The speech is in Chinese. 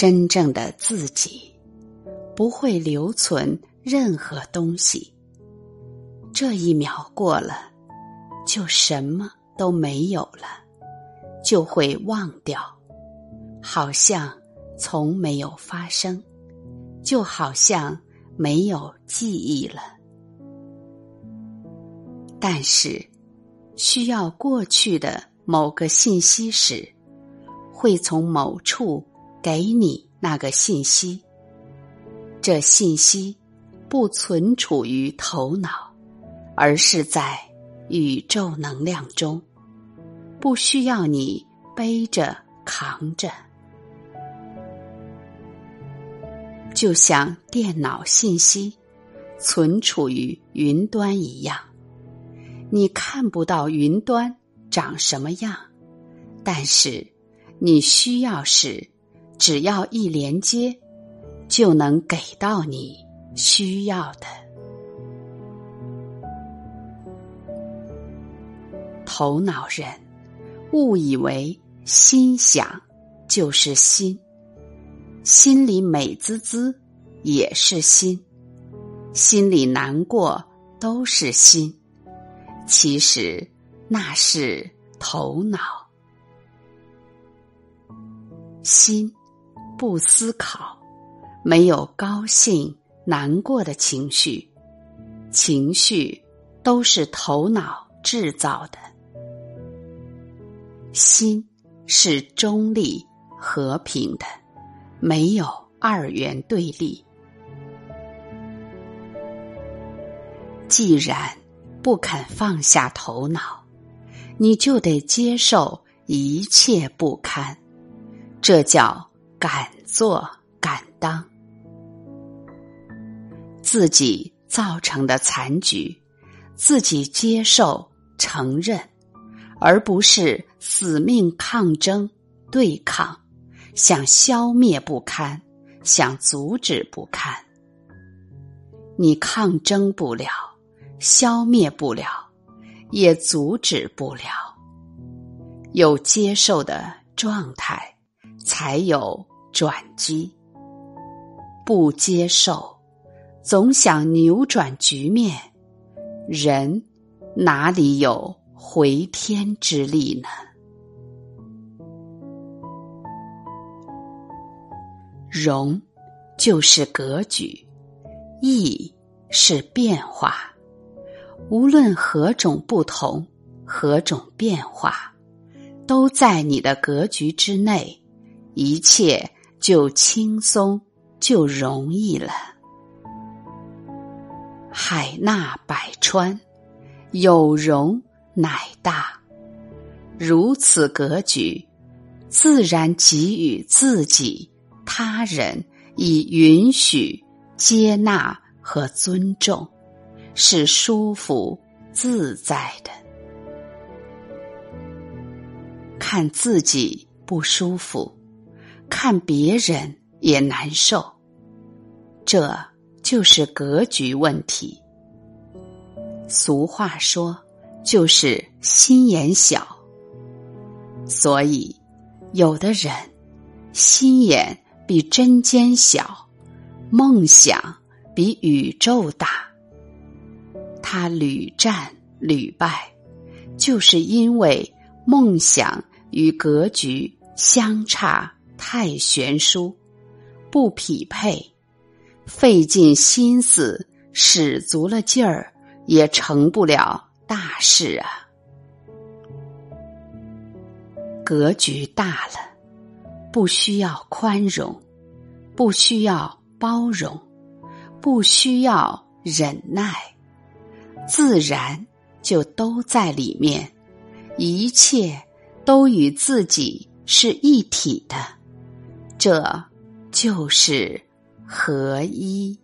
真正的自己，不会留存任何东西。这一秒过了，就什么都没有了，就会忘掉，好像从没有发生，就好像没有记忆了。但是，需要过去的某个信息时，会从某处给你那个信息。这信息不存储于头脑。而是在宇宙能量中，不需要你背着扛着，就像电脑信息存储于云端一样。你看不到云端长什么样，但是你需要时，只要一连接，就能给到你需要的。头脑人误以为心想就是心，心里美滋滋也是心，心里难过都是心，其实那是头脑。心不思考，没有高兴难过的情绪，情绪都是头脑制造的。心是中立、和平的，没有二元对立。既然不肯放下头脑，你就得接受一切不堪，这叫敢做敢当。自己造成的残局，自己接受承认。而不是死命抗争、对抗，想消灭不堪，想阻止不堪。你抗争不了，消灭不了，也阻止不了。有接受的状态，才有转机。不接受，总想扭转局面，人哪里有？回天之力呢？容就是格局，意是变化。无论何种不同，何种变化，都在你的格局之内，一切就轻松，就容易了。海纳百川，有容。乃大，如此格局，自然给予自己、他人以允许、接纳和尊重，是舒服自在的。看自己不舒服，看别人也难受，这就是格局问题。俗话说。就是心眼小，所以有的人心眼比针尖小，梦想比宇宙大，他屡战屡败，就是因为梦想与格局相差太悬殊，不匹配，费尽心思，使足了劲儿，也成不了。大事啊，格局大了，不需要宽容，不需要包容，不需要忍耐，自然就都在里面，一切都与自己是一体的，这就是合一。